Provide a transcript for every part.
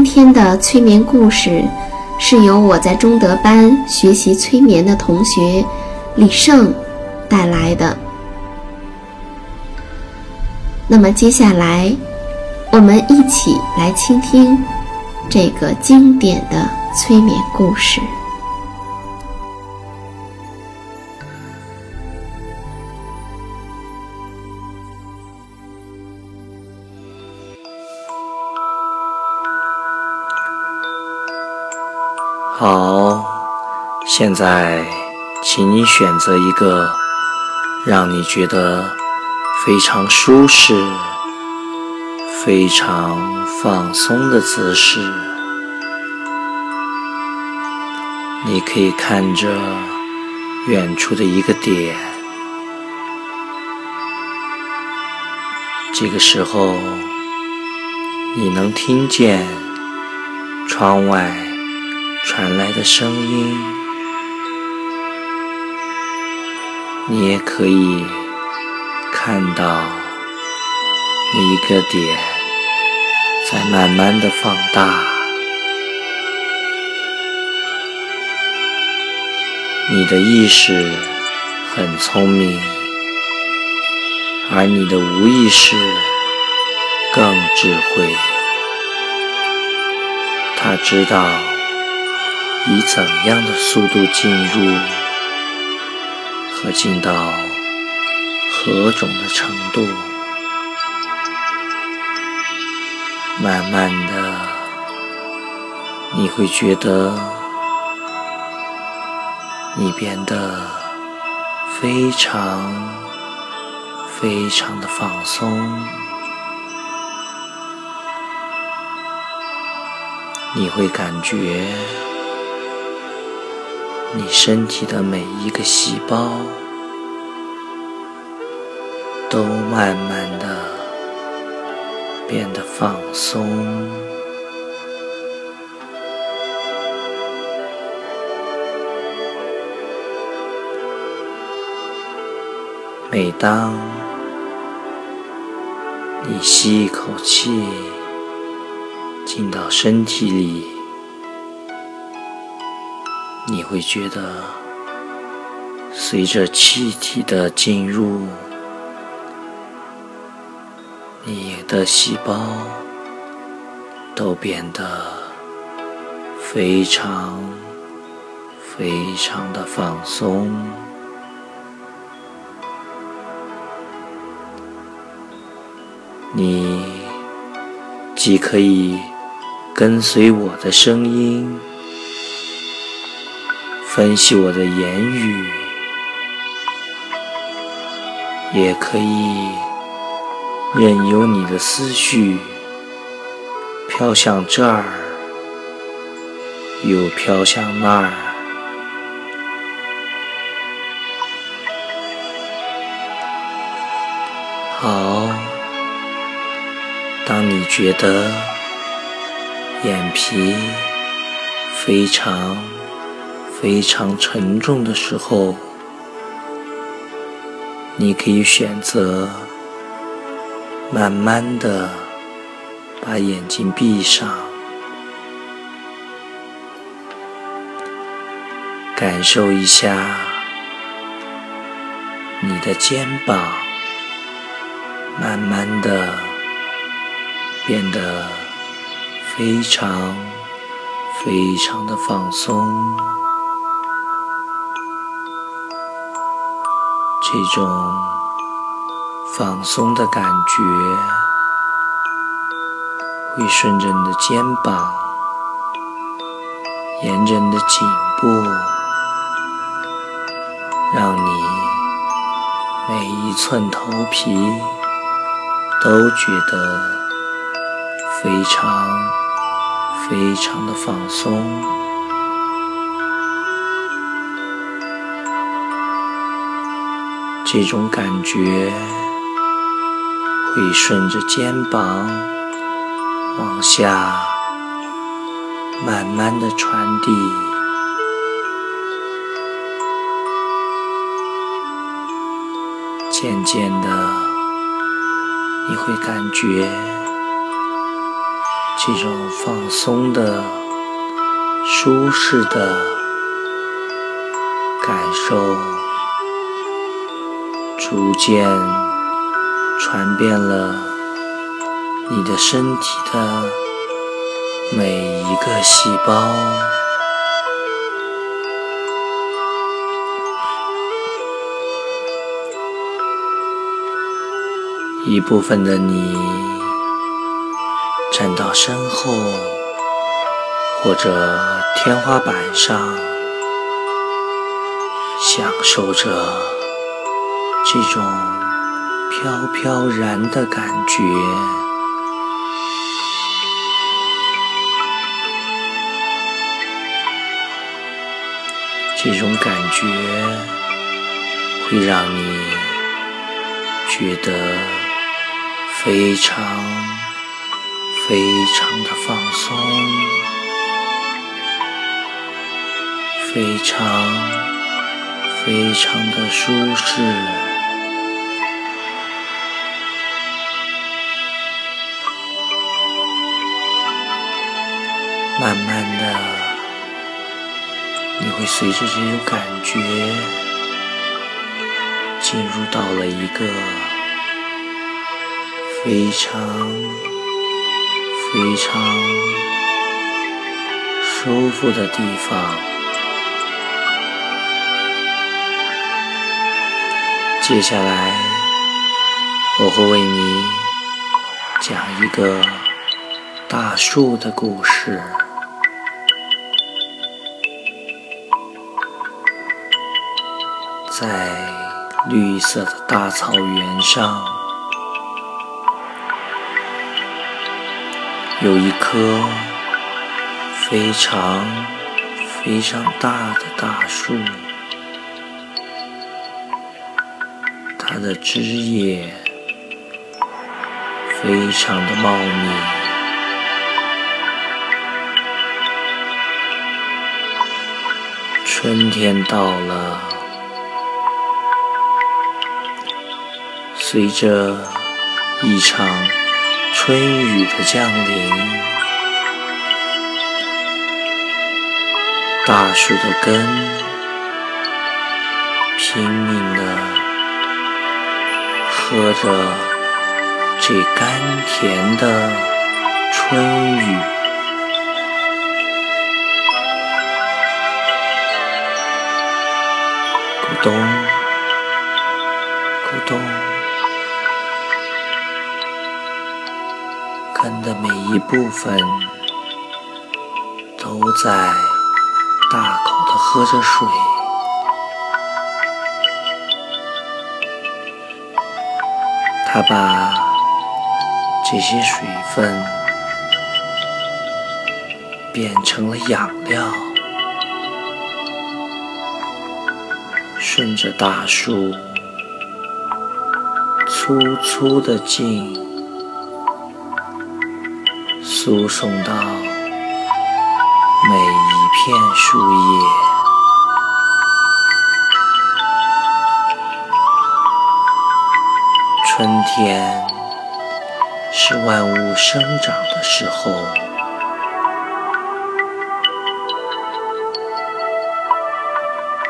今天的催眠故事是由我在中德班学习催眠的同学李胜带来的。那么接下来，我们一起来倾听这个经典的催眠故事。现在，请你选择一个让你觉得非常舒适、非常放松的姿势。你可以看着远处的一个点，这个时候，你能听见窗外。传来的声音，你也可以看到一个点在慢慢的放大。你的意识很聪明，而你的无意识更智慧，他知道。以怎样的速度进入和进到何种的程度？慢慢的，你会觉得你变得非常非常的放松，你会感觉。你身体的每一个细胞都慢慢的变得放松。每当你吸一口气进到身体里，你会觉得，随着气体的进入，你的细胞都变得非常非常的放松。你既可以跟随我的声音。分析我的言语，也可以任由你的思绪飘向这儿，又飘向那儿。好，当你觉得眼皮非常。非常沉重的时候，你可以选择慢慢的把眼睛闭上，感受一下你的肩膀慢慢的变得非常非常的放松，这种放松的感觉。会顺着你的肩膀，沿着你的颈部，让你每一寸头皮都觉得非常非常的放松。这种感觉会顺着肩膀。往下慢慢的传递，渐渐的，你会感觉这种放松的、舒适的感受，逐渐传遍了。你的身体的每一个细胞，一部分的你站到身后或者天花板上，享受着这种飘飘然的感觉。这种感觉会让你觉得非常非常的放松，非常非常的舒适，慢慢的。你会随着这种感觉进入到了一个非常非常舒服的地方。接下来，我会为你讲一个大树的故事。在绿色的大草原上，有一棵非常非常大的大树，它的枝叶非常的茂密。春天到了。随着一场春雨的降临，大树的根拼命地喝着这甘甜的春雨，咕咚，根的每一部分都在大口的喝着水，它把这些水分变成了养料，顺着大树粗粗的茎。输送到每一片树叶，春天是万物生长的时候。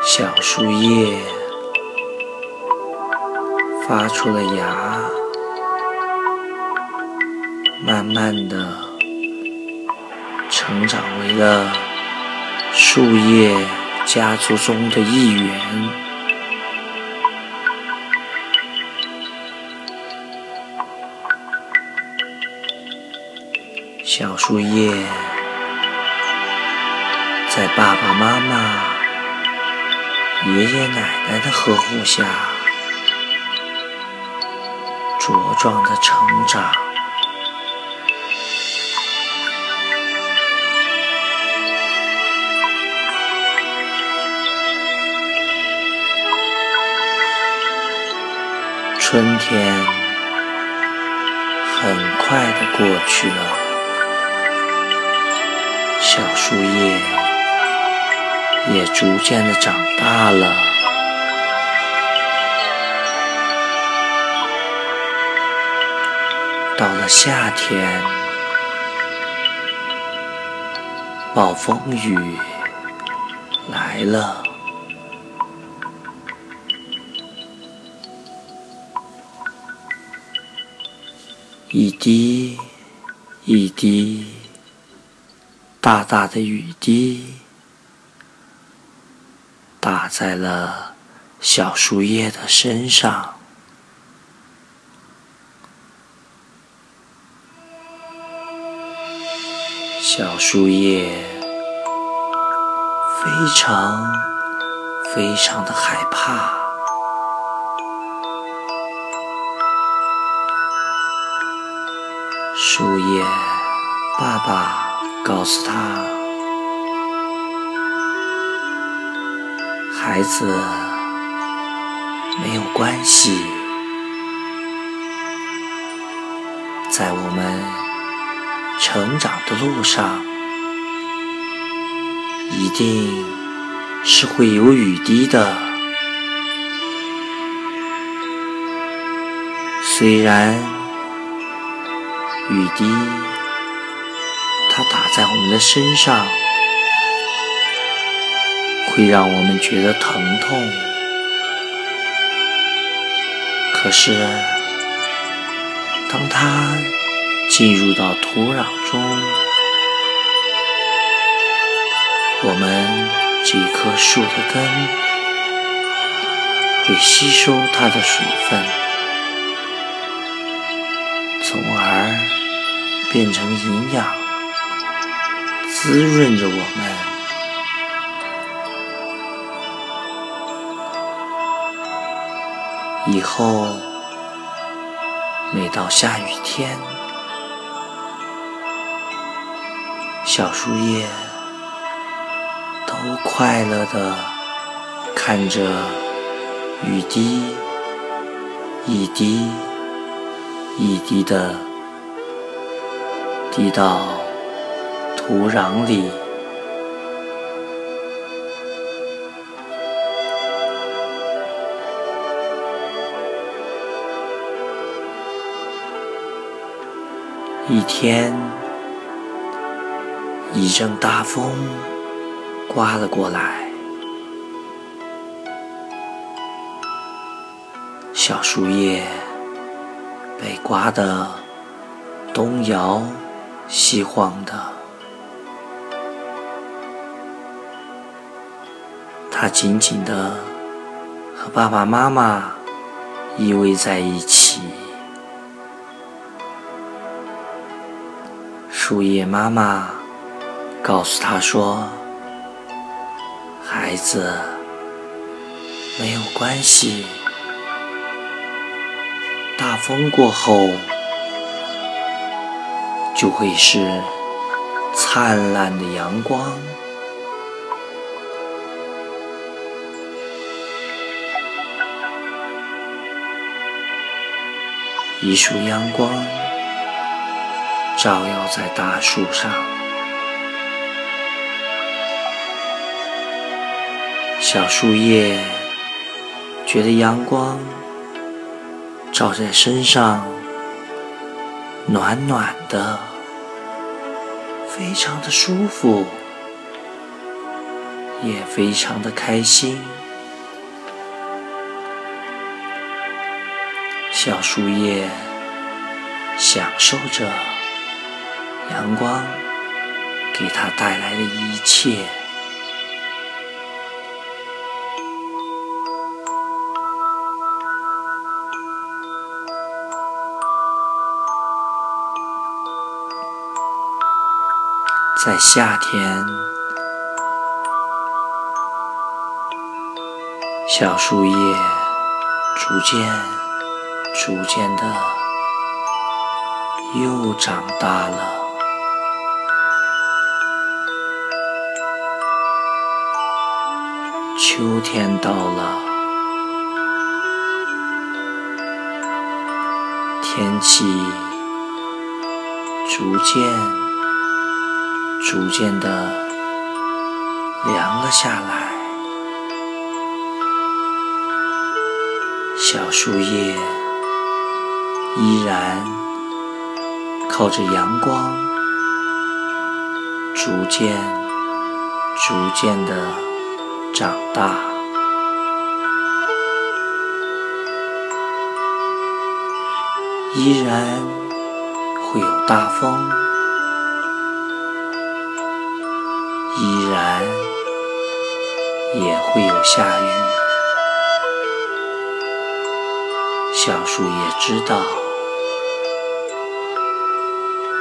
小树叶发出了芽，慢慢的成长为了树叶家族中的一员。小树叶在爸爸妈妈、爷爷奶奶的呵护下茁壮的成长。春天很快的过去了。小树叶也逐渐的长大了。到了夏天，暴风雨来了，一滴一滴。大大的雨滴打在了小树叶的身上，小树叶非常非常的害怕，树叶爸爸。告诉他，孩子没有关系，在我们成长的路上，一定是会有雨滴的。虽然雨滴。它打在我们的身上，会让我们觉得疼痛。可是，当它进入到土壤中，我们这棵树的根会吸收它的水分，从而变成营养。滋润着我们。以后每到下雨天，小树叶都快乐的看着雨滴一滴一滴的滴到。土壤里，一天，一阵大风刮了过来，小树叶被刮得东摇西晃的。他紧紧地和爸爸妈妈依偎在一起。树叶妈妈告诉他说：“孩子，没有关系，大风过后就会是灿烂的阳光。”一束阳光照耀在大树上，小树叶觉得阳光照在身上暖暖的，非常的舒服，也非常的开心。小树叶享受着阳光给它带来的一切。在夏天，小树叶逐渐、逐渐的又长大了。秋天到了，天气逐渐。逐渐的凉了下来，小树叶依然靠着阳光，逐渐、逐渐的长大，依然会有大风。然也会有下雨，小树也知道，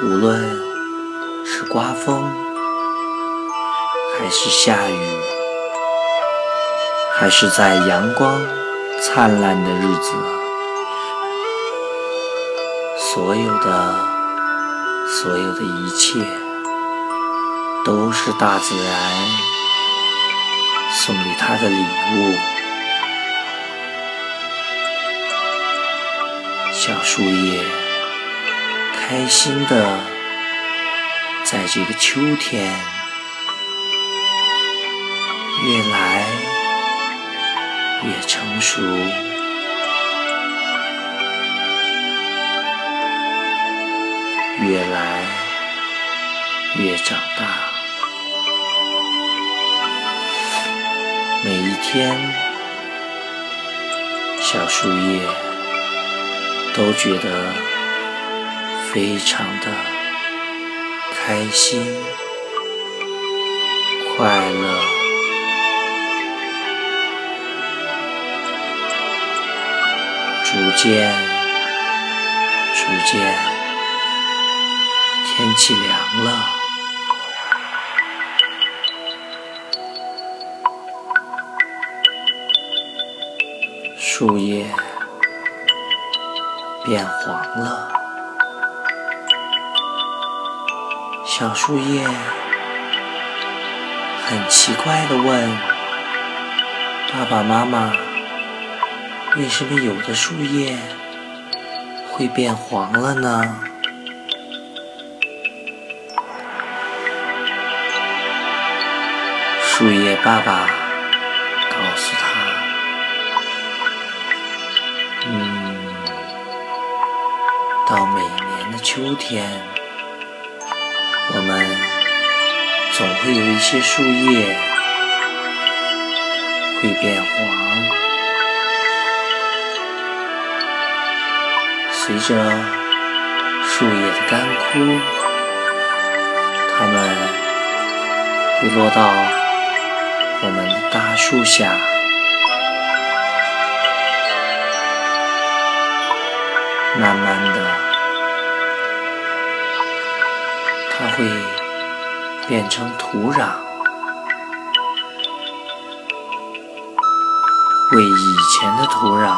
无论是刮风，还是下雨，还是在阳光灿烂的日子，所有的，所有的一切。都是大自然送给他的礼物。小树叶开心的在这个秋天越来越成熟，越来越长大。每一天，小树叶都觉得非常的开心、快乐。逐渐，逐渐，天气凉了。树叶变黄了，小树叶很奇怪的问爸爸妈妈：“为什么有的树叶会变黄了呢？”树叶爸爸告诉他。到每年的秋天，我们总会有一些树叶会变黄，随着树叶的干枯，它们会落到我们的大树下。慢慢的，会变成土壤，为以前的土壤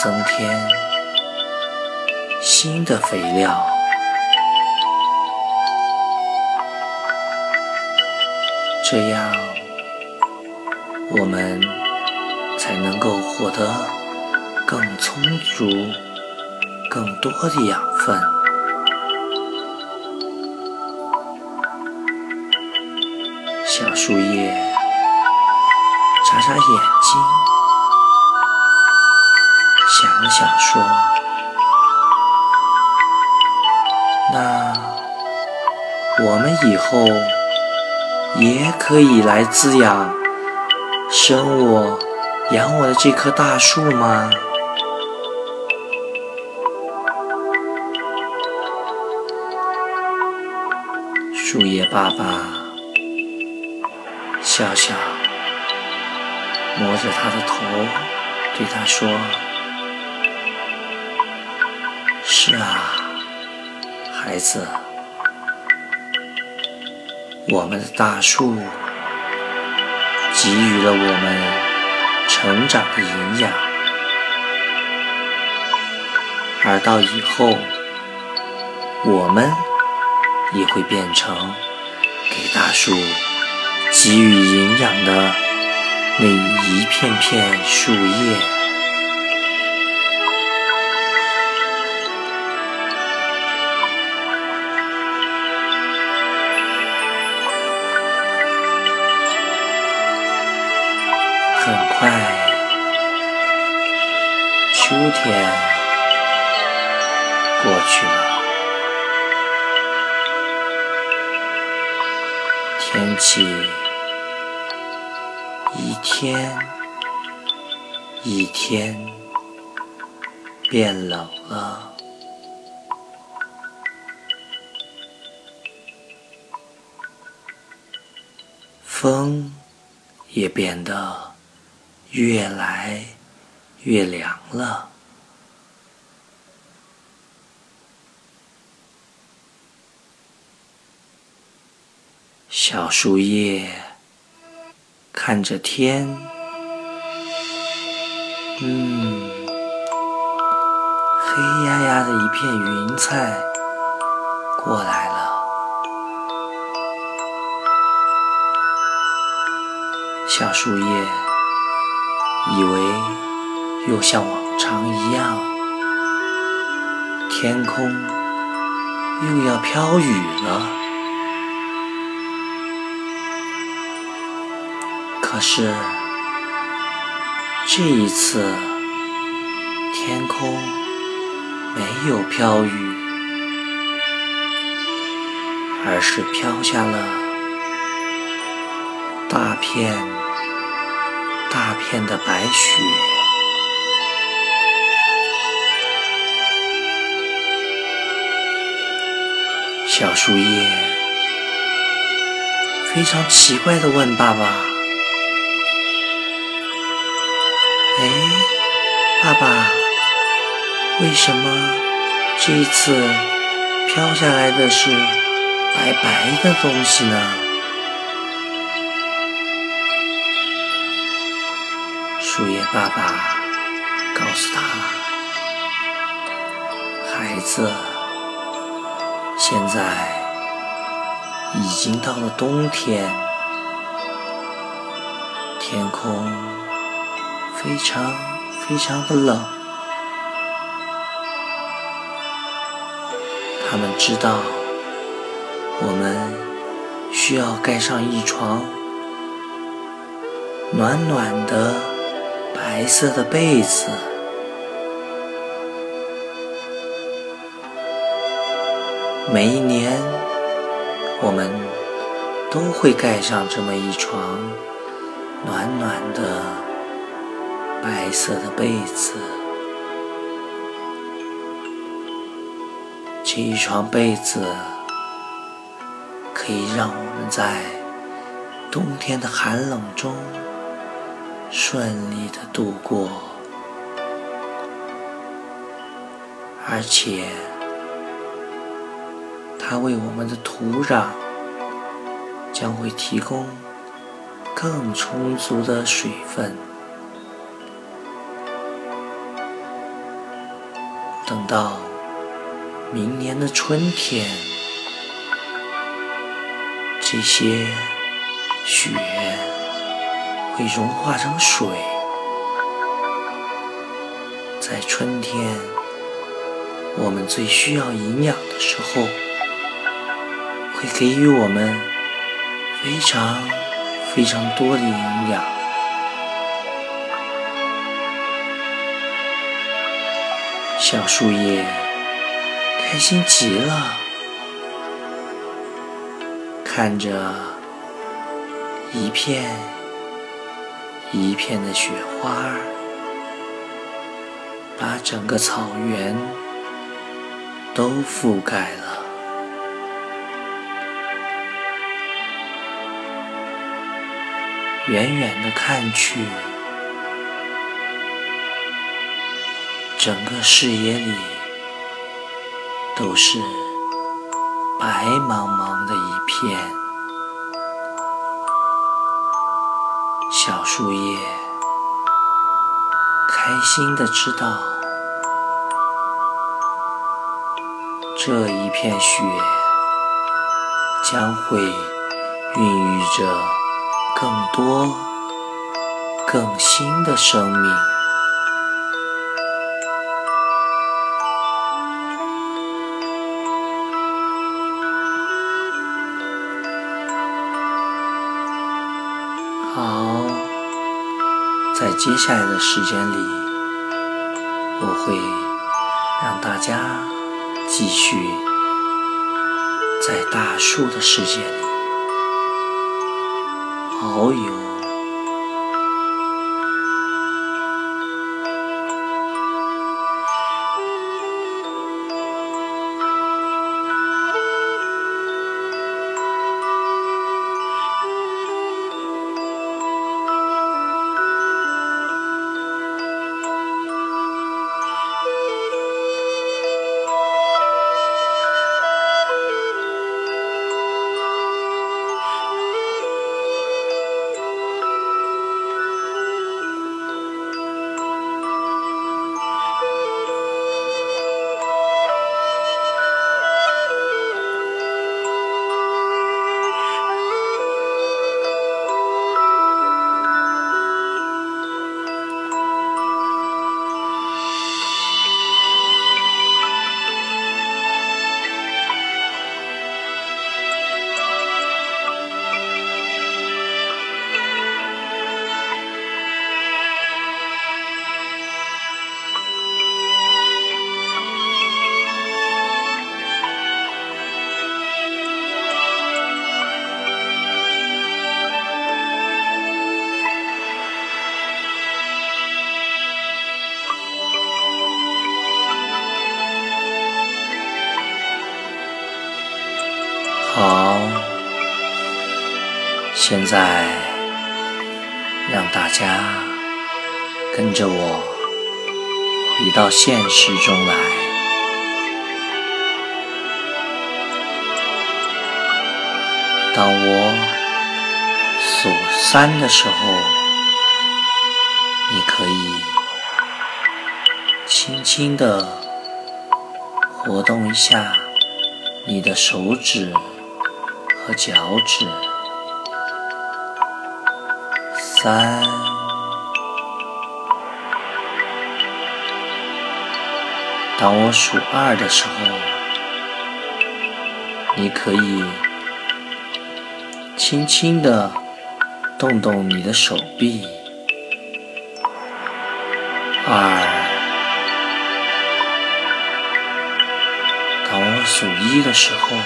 增添新的肥料，这样我们才能够获得。更充足、更多的养分。树叶眨眨眼睛想了想说那我们以后也可以来滋养生我养我的这棵大树吗？树叶爸爸笑笑，摸着他的头，对他说：“是啊，孩子，我们的大树给予了我们成长的营养，而到以后，我们。”也会变成给大树给予营养的那一片片树叶。很快，秋天过去了。天气一天一天变冷了，风也变得越来越凉了。小树叶看着天，嗯，黑压压的一片云彩过来了。小树叶以为又像往常一样，天空又要飘雨了。可是这一次，天空没有飘雨，而是飘下了大片大片的白雪。小树叶非常奇怪的问爸爸。哎，爸爸，为什么这一次飘下来的是白白的东西呢？树叶爸爸告诉他：“孩子，现在已经到了冬天，天空。”非常非常的冷，他们知道我们需要盖上一床暖暖的白色的被子。每一年，我们都会盖上这么一床暖暖的。白色的被子，这一床被子可以让我们在冬天的寒冷中顺利的度过，而且它为我们的土壤将会提供更充足的水分。等到明年的春天，这些雪会融化成水，在春天我们最需要营养的时候，会给予我们非常非常多的营养。小树叶开心极了，看着一片一片的雪花，把整个草原都覆盖了。远远的看去，整个视野里都是白茫茫的一片，小树叶开心的知道，这一片雪将会孕育着。更多、更新的生命。接下来的时间里，我会让大家继续在大树的世界里。遨游。现在让大家跟着我回到现实中来。当我数三的时候，你可以轻轻地活动一下你的手指。和脚趾，三。当我数二的时候，你可以轻轻的动动你的手臂。二。当我数一的时候。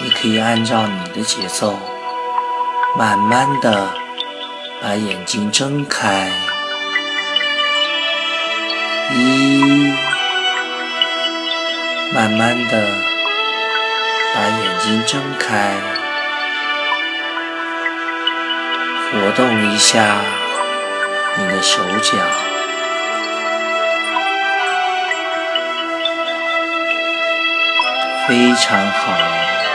你可以按照你的节奏，慢慢的把眼睛睁开。一，慢慢的把眼睛睁开，活动一下你的手脚，非常好。